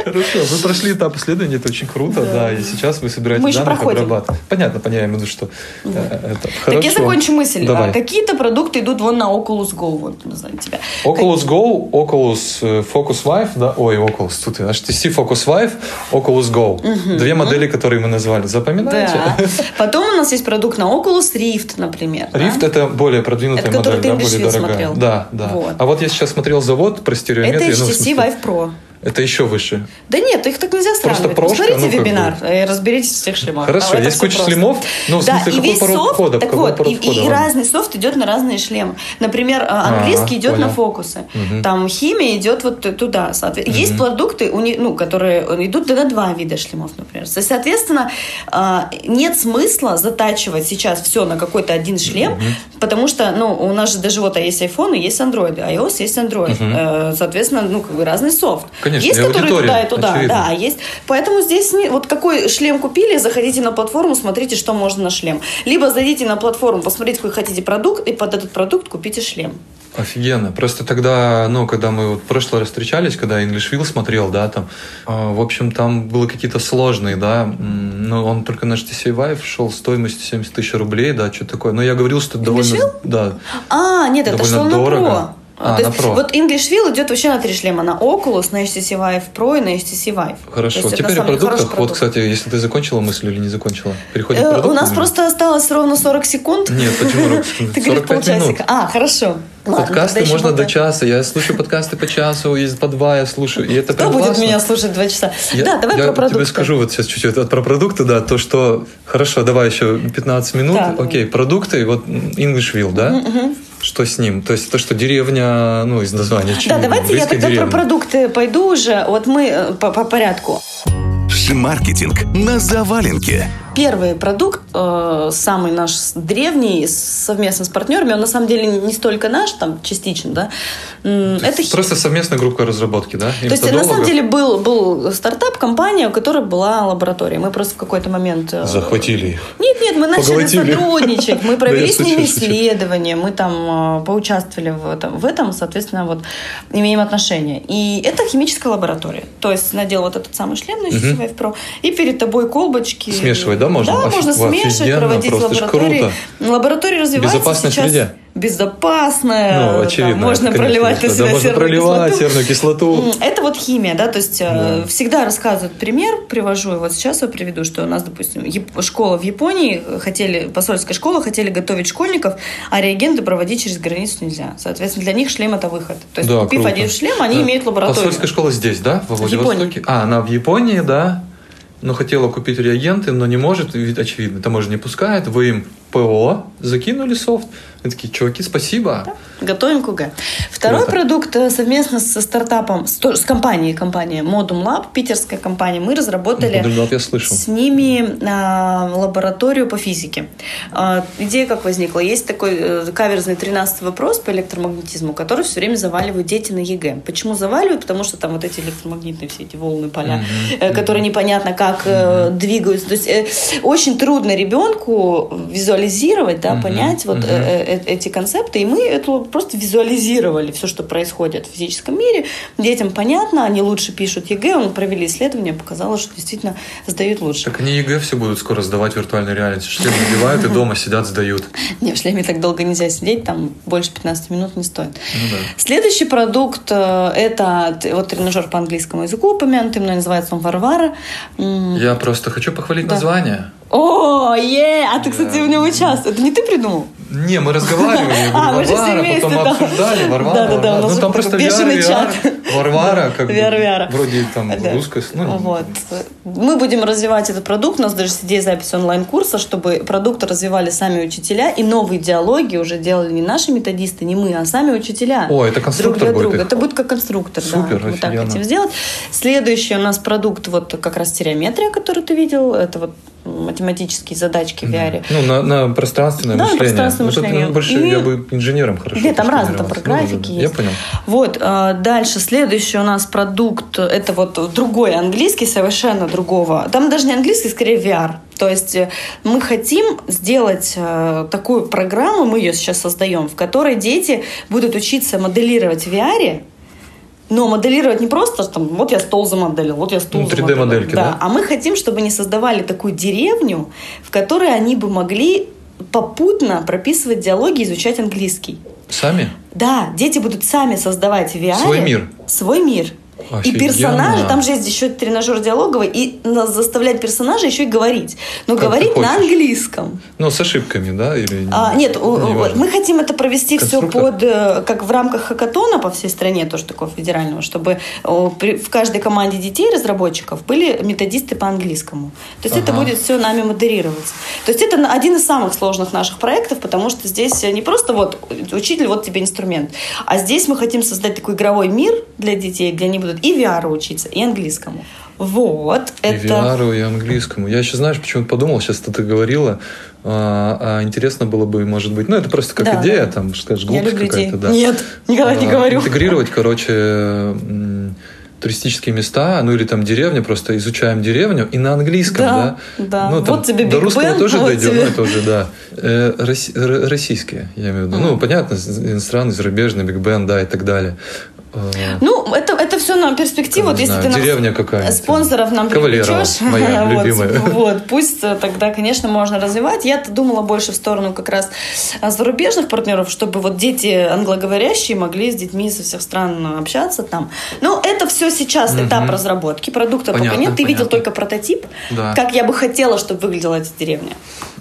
Хорошо, вы прошли этап исследования, это очень круто, да, и сейчас вы собираете Мы проходим. обрабатывать. Понятно, понятно, я имею в виду, что э, это Так я хорошо. закончу мысль. Давай. А, Какие-то продукты идут вон на Oculus Go, вот, не знаю, тебя. Oculus Go, Oculus э, Focus Vive, да, ой, Oculus, тут и HTC Focus Vive, Oculus Go. Две модели, которые мы назвали, запоминаете? Да. Потом у нас есть продукт на Oculus Rift, например. да? Rift это более продвинутая Это модель, ты да, более дорогая. смотрел. Да, да. Вот. А вот я сейчас смотрел завод про Это стереометрию. ну, в HTC смысле, Vive Pro. Это еще выше. Да нет, их так нельзя Просто сравнивать. прошка, Посмотрите ну, вебинар бы. и разберитесь в всех шлемах. Хорошо, это есть куча просто. шлемов, но в да, смысле, и какой весь пород софт, входа? так вот, и, входа и вам? разный софт идет на разные шлемы. Например, а, английский идет понял. на фокусы, Мгм. там химия идет вот туда. соответ- Есть продукты, ну, которые идут на два вида шлемов, например. Соответственно, а, нет смысла затачивать сейчас все на какой-то один шлем, потому что, ну, у нас же даже вот а есть iPhone, и есть Android, iOS есть Android. Э, Соответственно, ну, как бы разный софт. Конечно, есть, и которые туда и туда, очевидно. да, есть. Поэтому здесь не, вот какой шлем купили, заходите на платформу, смотрите, что можно на шлем. Либо зайдите на платформу, посмотрите, какой хотите продукт, и под этот продукт купите шлем. Офигенно. Просто тогда, ну, когда мы вот в прошлый раз встречались, когда English Will смотрел, да, там, э, в общем, там было какие-то сложные, да, ну, он только на HTC Vive шел стоимостью 70 тысяч рублей, да, что такое. Но я говорил, что это довольно, да, А, нет, это довольно что дорого. Pro. А, То есть Pro. вот English Will идет вообще на три шлема. На Oculus, на HTC Vive Pro и на HTC Vive. Хорошо. Есть Теперь о продуктах. хороший Вот, продукт. кстати, если ты закончила мысль или не закончила, переходим к Э, продуктам. У нас или- просто осталось ровно 40 секунд. Нет, почему? [laughs] Ты говоришь 45 минут. полчасика. А, хорошо. Ладно, Подкасты можно до часа. Я слушаю подкасты по часу, есть по два я слушаю. И это Кто будет классно. меня слушать два часа? Я, да, давай я про продукты. тебе скажу вот сейчас чуть-чуть про продукты, да, то, что... Хорошо, давай еще 15 минут. Да. Окей, продукты, вот Englishville, да? Что с ним? То есть то, что деревня, ну, из названия. Да, давайте я тогда про продукты пойду уже. Вот мы э, по, по порядку. Шмаркетинг на заваленке. Первый продукт, э, самый наш древний, совместно с партнерами, он на самом деле не столько наш, там частично, да. Это Просто совместная группа разработки, да? То есть, на самом деле, был, был стартап, компания, у которой была лаборатория. Мы просто в какой-то момент... э, Захватили их. Нет, нет, мы начали Поглотили. сотрудничать, мы провели с ними исследования, мы там э, поучаствовали в этом, в этом, соответственно, вот имеем отношение. И это химическая лаборатория. То есть надел вот этот самый шлем на Pro, и перед тобой колбочки. Смешивать, да, можно? Да, можно офигенно, смешивать, проводить просто ж лаборатории. Лаборатория развивается Безопасной сейчас. среде. Безопасная. Ну, там очевидно. можно это, конечно, проливать на да, себя можно серную проливать кислоту. серную кислоту. Это вот химия, да, то есть э, Да. всегда рассказывают пример, привожу, и вот сейчас я приведу, что у нас, допустим, школа в Японии хотели, посольская школа хотели готовить школьников, а реагенты проводить через границу нельзя. Соответственно, для них шлем это выход. То есть, Да, купив круто. один шлем, они Да. имеют лабораторию. Посольская школа здесь, да? Во В Владивостоке? Японии. А, она в Японии, да. Но хотела купить реагенты, но не может, ведь очевидно, таможня не пускает. Вы им ПО закинули софт. Они такие, чуваки, спасибо. Готовим КУГ. Второй Круто. продукт э, совместно со стартапом, с, с компанией, компания Modum Lab, питерская компания, мы разработали Modum Lab я слышал. с ними а, лабораторию по физике. А, идея как возникла? Есть такой э, каверзный 13 вопрос по электромагнетизму, который все время заваливают дети на ЕГЭ. Почему заваливают? Потому что там вот эти электромагнитные все эти волны, поля, э, которые непонятно как э, двигаются. То есть э, очень трудно ребенку визуализировать, да, Мгм. понять вот Мгм. э, э, эти концепты, и мы это просто визуализировали все, что происходит в физическом мире. Детям понятно, они лучше пишут ЕГЭ, мы провели исследование, показало, что действительно сдают лучше. Так они ЕГЭ все будут скоро сдавать в виртуальной реальности. Шлем надевают и дома сидят, сдают. [laughs] Не, в шлеме так долго нельзя сидеть, там больше 15 минут не стоит. Ну да. Следующий продукт э, это вот тренажер по английскому языку упомянутый, мной называется он Варвара. Я просто хочу похвалить Да. название. О, е, а ты, кстати, в нем участвуешь. Это не ты придумал? Не, мы разговаривали, [laughs] А, мы же все вместе, потом да. обсуждали, Варвара, у Варвара. нас Ну там просто бешеный чат. Варвара, как бы, вроде там Да. русская, ну, Вот. Мы будем развивать этот продукт. У нас даже есть идея записи онлайн-курса, чтобы продукт развивали сами учителя. И новые диалоги уже делали не наши методисты, не мы, а сами учителя. О, это конструктор друг для будет. Это будет как конструктор, Супер, да. Мы так хотим сделать. Следующий у нас продукт, вот как раз стереометрия, который ты видел. Это вот математические задачки в VR. Ну, на, на пространственное Да, на мышление. пространственное Ну, тут мышление. больше И- я бы инженером хорошо. Нет, там разные, там про потренировался. графики Ну, да, да, есть. Я понял. Вот, э, дальше, следующий у нас продукт, это вот другой английский, совершенно другого. Там даже не английский, скорее VR. То есть э, мы хотим сделать э, такую программу, мы ее сейчас создаем, в которой дети будут учиться моделировать в VR, но моделировать не просто там, вот я стол замоделил, вот я стул Ну, 3D замоделил. модельки, да? А мы хотим, чтобы они создавали такую деревню, в которой они бы могли попутно прописывать диалоги, изучать английский. Сами? Да, дети будут сами создавать в VR Свой мир. Свой мир. И Офигенно. персонажи, там же есть еще тренажер диалоговый, и нас заставлять персонажа еще и говорить. Но Как говорить на английском. Ну, с ошибками, да? Или... А, нет, неважно. мы хотим это провести все под, э, как в рамках хакатона по всей стране, тоже такого федерального, чтобы в каждой команде детей, разработчиков, были методисты по английскому. То есть это Ага. будет все нами модерироваться. То есть это один из самых сложных наших проектов, потому что здесь не просто вот учитель, вот тебе инструмент, а здесь мы хотим создать такой игровой мир для детей, где они будут и VR учиться, и английскому. Вот, И это... VR, и английскому. Я еще, знаешь, почему-то подумал, сейчас ты говорила, а, а интересно было бы, может быть, ну, это просто как Да, идея, да. там, скажешь, глупость какая-то, да. Нет, никогда не А, говорю. Интегрировать, короче, туристические места, ну или там деревня, просто изучаем деревню и на английском, да? Да, да. Ну, там вот тебе до русского Ben, тоже вот дойдем, тебе- ну это уже, да. Э, росси- р- российские, я имею в виду. Ну, понятно, иностранный, зарубежный, Биг Бен, да, и так далее. Э, Ну, это, это все на перспективу. Вот если знаю, ты нам деревня какая-нибудь. спонсоров нам привлечешь, [laughs] моя вот, любимая. Вот, пусть э, тогда, конечно, можно развивать. Я-то думала больше в сторону как раз а, зарубежных партнеров, чтобы вот дети англоговорящие могли с детьми со всех стран общаться там. Но это все сейчас этап разработки. Продукта пока Понятно, нет. Ты видел понятно. только прототип, Да. как я бы хотела, чтобы выглядела эта деревня.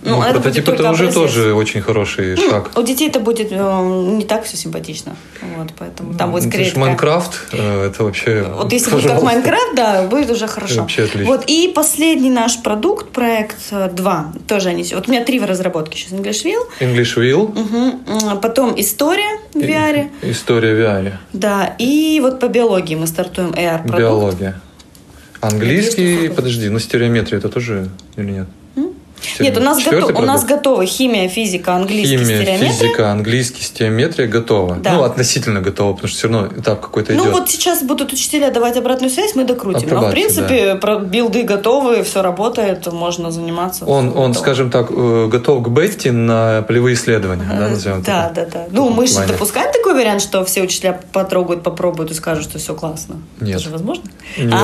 Ну, это будет прототип только это уже образец. тоже очень хороший шаг. У детей это будет э, не так все симпатично. Вот, поэтому там будет Ну, скорее это Майнкрафт, э, это вообще... вот если будет как пожалуйста. Майнкрафт, да, будет уже хорошо. Вообще отлично. Вот и последний наш продукт, проект 2, тоже они. Вот у меня три в разработке сейчас. Englishville, English Wheel, мгм, потом история в VR, и- история в VR, да, и вот по биологии мы стартуем AR продукт. биология. Английский Английский, подожди, ну стереометрия это тоже или нет? Нет, у нас, готов, у нас готовы химия, физика, английский, Химия, стереометрия. физика, английский, стеометрия готова. Да. Ну, относительно готова, потому что все равно этап какой-то Ну идет. вот сейчас будут учителя давать обратную связь, мы докрутим. Но в принципе про- билды готовы, все работает, можно заниматься. Он, он, готово. скажем так, э, готов к Бетти на полевые исследования, да, назовем Да, так. да, да. Ну, мы же допускаем такой вариант, что все учителя потрогают, попробуют и скажут, что все классно. Нет. Это же возможно? Нет. [laughs]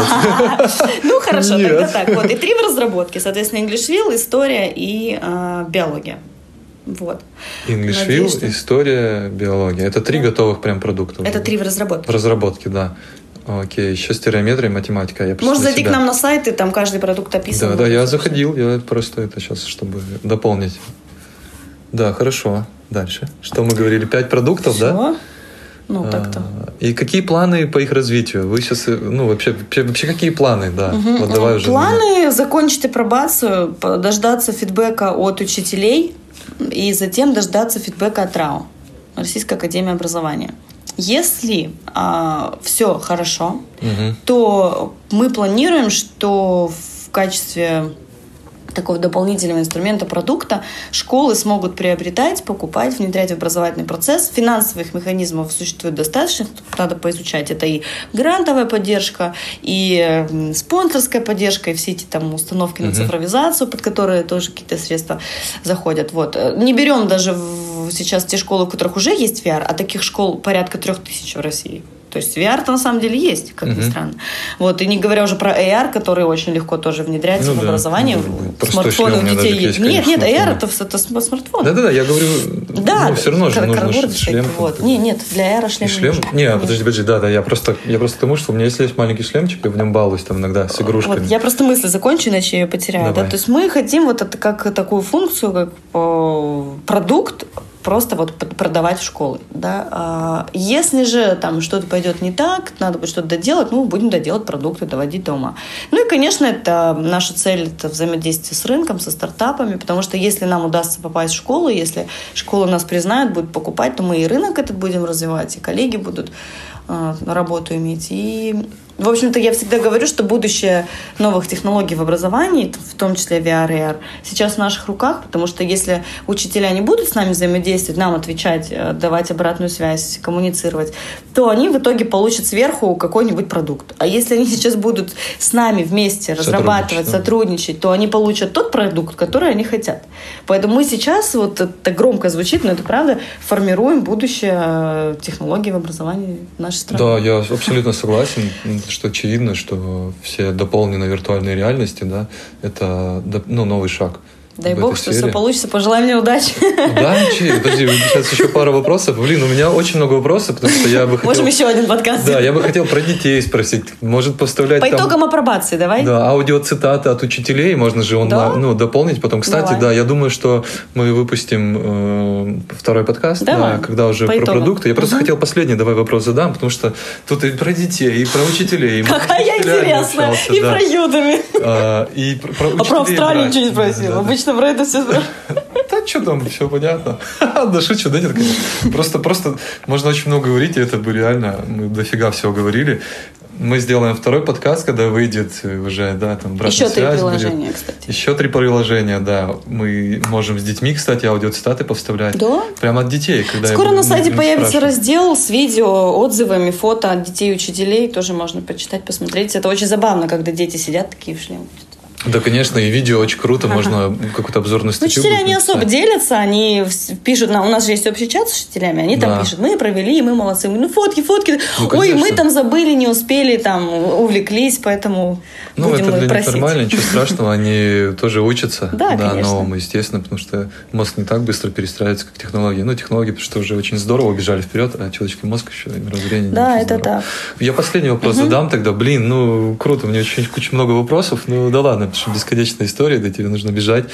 Ну, хорошо, тогда так. Вот, и три в разработке. Соответственно, Englishville, история и а, биология. Вот. English Надеюсь, Wheel, что- история, биология. Это три готовых прям продукта. Это три в разработке. В разработке, да. Окей, еще стереометрия, математика. Я для зайти к себя- нам на сайт, и там каждый продукт описан. Да, да, я заходил, я просто это сейчас, чтобы дополнить. Да, хорошо. Дальше. Что мы говорили? Пять продуктов, да? Ну, так-то. А, И какие планы по их развитию? Вы сейчас, ну, вообще, вообще, вообще какие планы, да? Мгм. Вот давай уже. Планы закончить апробацию, по- дождаться фидбэка от учителей и затем дождаться фидбэка от РАО, Российская Академия Образования. Если все хорошо, Мгм. то мы планируем, что в качестве такого дополнительного инструмента продукта школы смогут приобретать, покупать, внедрять в образовательный процесс. Финансовых механизмов существует достаточно, надо поизучать. Это и грантовая поддержка, и спонсорская поддержка, и все эти там установки на цифровизацию, под которые тоже какие-то средства заходят. Вот. Не берем даже в- сейчас те школы, у которых уже есть VR, а таких школ порядка трех тысяч в России. То есть VR-то на самом деле есть, как ни Мгм. странно. Вот, и не говоря уже про AR, который очень легко тоже внедрять Ну в да, образование. быть. Простой Смартфоны у детей есть. есть, Нет, нет, конечно, AR смартфон. это, это смартфон. Да-да-да, я говорю, Да, ну, все равно же нужно шлем. Вот. Не, нет, для AR И шлем шлем? Не, Нет. подожди, подожди, да, да, я просто, я просто к тому, что у меня если есть маленький шлемчик, я в нем балуюсь там иногда с игрушками. Вот, я просто мысль закончу, иначе я ее потеряю. Да? Давай. То есть мы хотим вот это как такую функцию, как э, продукт просто вот продавать в школы. Да? А если же там что-то пойдет не так, надо будет что-то доделать, ну, будем доделать продукты, доводить до ума. Ну и, конечно, это наша цель, это взаимодействие с рынком, со стартапами, потому что если нам удастся попасть в школу, если школы нас признают, будут покупать, то мы и рынок этот будем развивать, и коллеги будут э, работу иметь. И, в общем-то, я всегда говорю, что будущее новых технологий в образовании, в том числе VR и AR, сейчас в наших руках, потому что если учителя не будут с нами взаимодействовать, нам отвечать, э, давать обратную связь, коммуницировать, то они в итоге получат сверху какой-нибудь продукт. А если они [laughs] сейчас будут с нами вместе разрабатывать, сотрудничать, то они получат тот продукт, который они хотят. Поэтому мы сейчас, вот это громко звучит, но это правда, формируем будущее э, технологий в образовании нашей страны. Да, я абсолютно согласен, что очевидно, что все дополненные виртуальные реальности, да, это ну, новый шаг. Дай бог, что все получится. Пожелаем мне удачи. Да, че, подожди, сейчас еще пара вопросов. Блин, у меня очень много вопросов, потому что я бы хотел... Можем еще один подкаст. Да, я бы хотел про детей спросить. Может, поставлять По там... итогам апробации давай. Да, аудиоцитаты от учителей можно же он Да? ну, дополнить потом. Кстати, Давай. да, я думаю, что мы выпустим э, второй подкаст, Давай. да, когда уже По про итогам. продукты. Я просто Мгм. хотел последний давай вопрос задам, потому что тут и про детей, и про учителей. и Какая интересная. общался, И да. про Юдами. А, и про, про А про учителей Австралию ничего не спросил. да, Обычно про это все. Да что там, все понятно. [laughs] Да шучу, да нет, конечно. Просто, просто можно очень много говорить, и это бы реально, мы дофига всего говорили. Мы сделаем второй подкаст, когда выйдет уже, да, там, Еще три приложения, будет. кстати. Еще три приложения, да. Мы можем с детьми, кстати, аудиоцитаты повставлять. Да? Прямо от детей. Когда Скоро на сайте появится раздел с видео, отзывами, фото от детей и учителей. Тоже можно почитать, посмотреть. Это очень забавно, когда дети сидят такие в шлемах. Да, конечно, и видео очень круто, ага. можно какую-то обзорную статью. Ну, учителя не особо делятся, они пишут, на, у нас же есть общий чат с учителями, они да. там пишут, мы провели, мы молодцы, ну фотки, фотки, ну, ой, мы там забыли, не успели, там увлеклись, поэтому ну, будем это для просить. них нормально, ничего [laughs] страшного, они тоже учатся, да, да новому, естественно, потому что мозг не так быстро перестраивается, как технологии. Ну, технологии, потому что уже очень здорово убежали вперед, а человеческий мозг еще мировоззрение. Да, это так. Я последний вопрос угу. задам тогда. Блин, ну, круто, мне очень куча много вопросов, ну, да ладно, потому что бесконечная история, да тебе нужно бежать.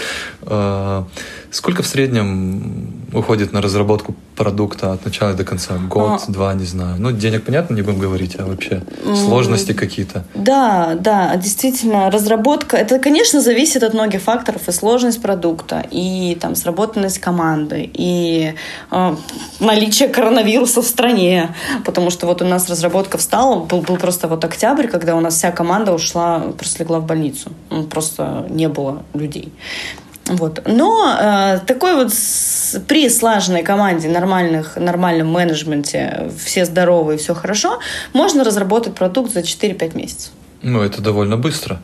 Сколько в среднем уходит на разработку продукта от начала до конца? Год, а... два, не знаю. Ну, денег, понятно, не будем говорить, а вообще сложности какие-то? Да, да, действительно, разработка, это, конечно, зависит от многих факторов, и сложность продукта, и там сработанность команды, и э, наличие коронавируса в стране, потому что вот у нас разработка встала, был, был просто вот октябрь, когда у нас вся команда ушла, просто легла в больницу, ну, просто не было людей. Вот. Но э, такой вот с, при слаженной команде, нормальных, нормальном менеджменте, все здоровые, все хорошо, можно разработать продукт за 4-5 месяцев. Ну, это довольно быстро,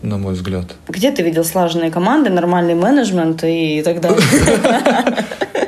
на мой взгляд. Где ты видел слаженные команды, нормальный менеджмент и так далее? [laughs]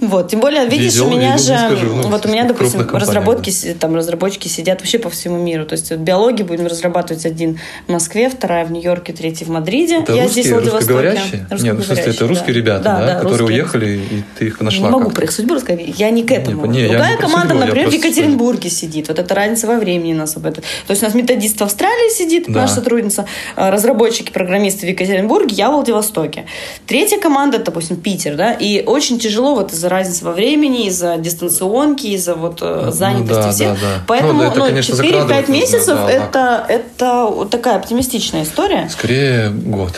Вот, тем более, видишь, видел, у меня видел, же, скажу, ну, вот у меня, допустим, разработки, там разработчики сидят вообще по всему миру. То есть вот, биологию будем разрабатывать один в Москве, вторая в Нью-Йорке, третий в Мадриде. Это Я русские, здесь в Владивостоке. Нет, ну, в смысле, это русские да. ребята, да, да, да которые русские. уехали, и ты их нашла. Не могу про их судьбу рассказать. Я не к этому. Не, не, Другая команда, судьбу, например, в Екатеринбурге сидит. Вот это разница во времени у нас об этом. То есть у нас методист в Австралии сидит, да. наша сотрудница, а, разработчики, программисты в Екатеринбурге, я в Владивостоке. Третья команда, допустим, Питер, да, и очень тяжело вот из-за разницы во времени, из-за дистанционки, из-за вот э, ну занятости ну, да, всех. Да, да. Поэтому ну, это, ну, 4-5 месяцев да, да, это, это такая оптимистичная история. Скорее год.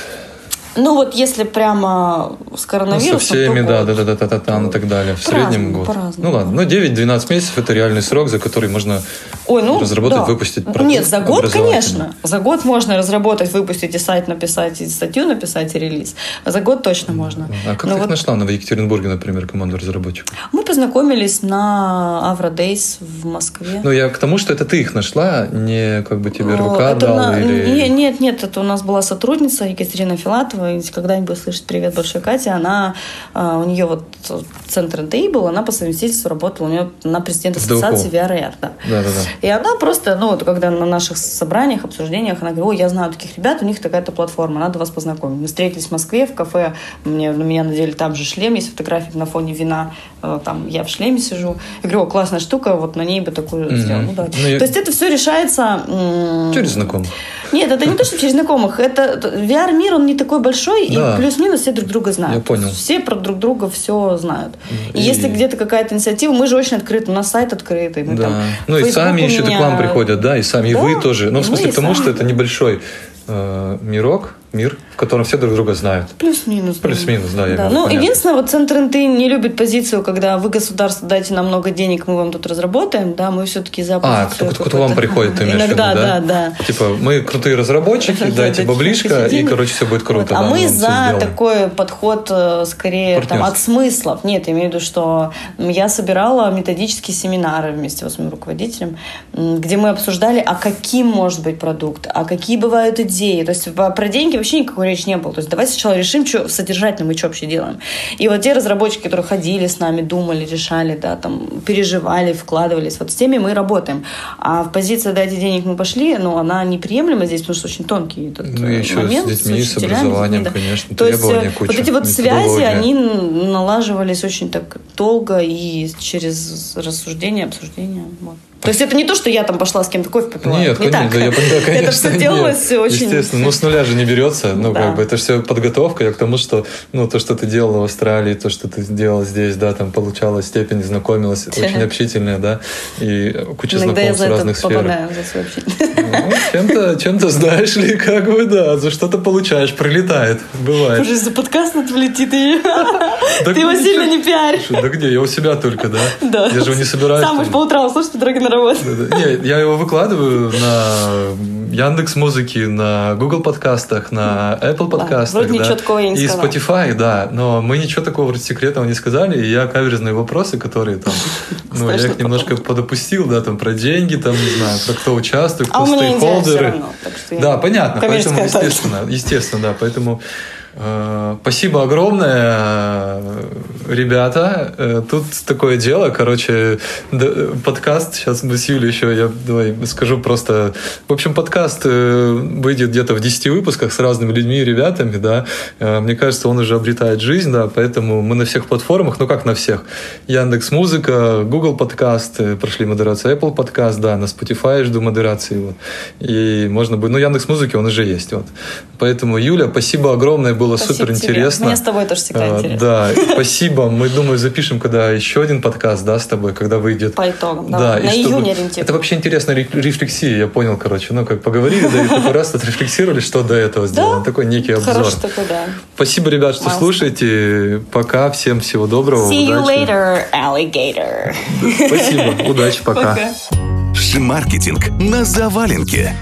Ну вот если прямо с коронавирусом, ну, со всеми, да, да, да, да, да, да, там и так далее. В среднем год. Ну ладно, ну 9-12 месяцев это реальный срок, за который можно Ой, ну, разработать, да. выпустить продукт. Нет, за год, конечно. За год можно разработать, выпустить и сайт написать, и статью написать, и релиз. За год точно можно. А как Но ты вот... нашла на Екатеринбурге, например, команду разработчиков? Мы познакомились на Avro Days в Москве. Ну, я к тому, что это ты их нашла, не как бы тебе рука это дал на... или... Нет, нет, это у нас была сотрудница Екатерина Филатова, если когда-нибудь слышать привет большой Кате, она, а, у нее вот центр НТИ был, она по совместительству работала у нее на президент ассоциации VRR. Да. Да, да, да. И она просто, ну, вот когда на наших собраниях, обсуждениях, она говорит, ой, я знаю таких ребят, у них такая-то платформа, надо вас познакомить. Мы встретились в Москве, в кафе, мне, на меня надели там же шлем, есть фотографии на фоне вина, э, там я в шлеме сижу. Я говорю, о, классная штука, вот на ней бы такую mm-hmm. сделал. Ну, да. ну, я... То есть это все решается... Через знакомых. Нет, это не то, что через знакомых. Это VR-мир, он не такой большой, да. и плюс-минус все друг друга знают. Я понял. Все про друг друга все знают. И, и если где-то какая-то инициатива, мы же очень открыты, у нас сайт открытый. Мы да. там, ну и сами еще меня... к вам приходят, да, и сами, да, и вы тоже. Ну, в смысле, потому что это небольшой э, мирок, мир, в котором все друг друга знают. Плюс-минус. Плюс-минус, да. да. Ну, единственное, вот Центр НТ не любит позицию, когда вы, государство, дайте нам много денег, мы вам тут разработаем, да, мы все-таки за А, кто, кто вам приходит, ты имеешь Иногда, виду, да? да, да. Типа, мы крутые разработчики, [laughs] дайте баблишко, и, короче, все будет круто. А мы за такой подход, э, скорее, там, от смыслов. Нет, я имею в виду, что я собирала методические семинары вместе с моим руководителем, где мы обсуждали, а каким может быть продукт, а какие бывают идеи. То есть про деньги вообще никакой речи не было. То есть давайте сначала решим, что содержательно мы что вообще делаем. И вот те разработчики, которые ходили с нами, думали, решали, да, там, переживали, вкладывались, вот с теми мы работаем. А в позиции «дайте денег, мы пошли», ну, она неприемлема здесь, потому что очень тонкий этот ну, еще момент. с детьми, с, с образованием, да. конечно, То есть э, куча, вот эти вот связи, они налаживались очень так долго и через рассуждение, обсуждение. Вот. То есть это не то, что я там пошла с кем-то кофе попила. Нет, не конечно, так. я поняла, конечно. Это все делалось нет, очень... Естественно, ну с нуля же не берется. Ну, да. как бы это все подготовка к тому, что ну, то, что ты делала в Австралии, то, что ты делала здесь, да, там получала степень, знакомилась, очень общительная, да, и куча Иногда знакомств в разных сферах. за свою ну, чем-то, чем-то знаешь ли, как бы, да, за что-то получаешь, прилетает, бывает. Уже за подкаст это влетит и... Ты его сильно не пиаришь. Да где? Я у себя только, да? Да. Я же его не собираюсь. Сам по утрам слушать по дороге на работу. Не, я его выкладываю на Яндекс Музыки, на Google подкастах, на Apple подкастах. Вроде ничего такого я не И сказала. Spotify, да. Но мы ничего такого вроде секретного не сказали. И я каверзные вопросы, которые там... [laughs] Ну, я их немножко подопустил, да, там про деньги, там, не знаю, про кто участвует, кто А все стейкхолдеры. равно. Да, понятно. Поэтому, естественно, естественно, да. Поэтому спасибо огромное, э, ребята. Э, тут такое дело, короче, э, подкаст. Сейчас мы с Юлей еще, я давай скажу просто. В общем, подкаст э, выйдет где-то в 10 выпусках с разными людьми и ребятами, да. Э, мне кажется, он уже обретает жизнь, да, поэтому мы на всех платформах, ну как на всех. Яндекс Музыка, Google подкаст, э, прошли модерацию Apple подкаст, да, на Spotify жду модерации, вот. И можно будет, ну Яндекс Музыки он уже есть, вот. Поэтому, Юля, спасибо огромное, было Спасибо супер тебе. интересно. Мне с тобой тоже всегда А, интересно. Да, спасибо. Мы, думаю, запишем, когда еще один подкаст, да, с тобой, когда выйдет. По итогам, Да, и На чтобы- июнь ориентируем. Это вообще интересная ре- рефлексия, я понял, короче. Ну, как поговорили, да, и такой раз отрефлексировали, что до этого сделано. Такой некий обзор. Хороший такой, да. Спасибо, ребят, что слушаете. Пока, всем всего доброго. See you later, alligator. Спасибо, удачи, пока. Пока. Шмаркетинг на заваленке.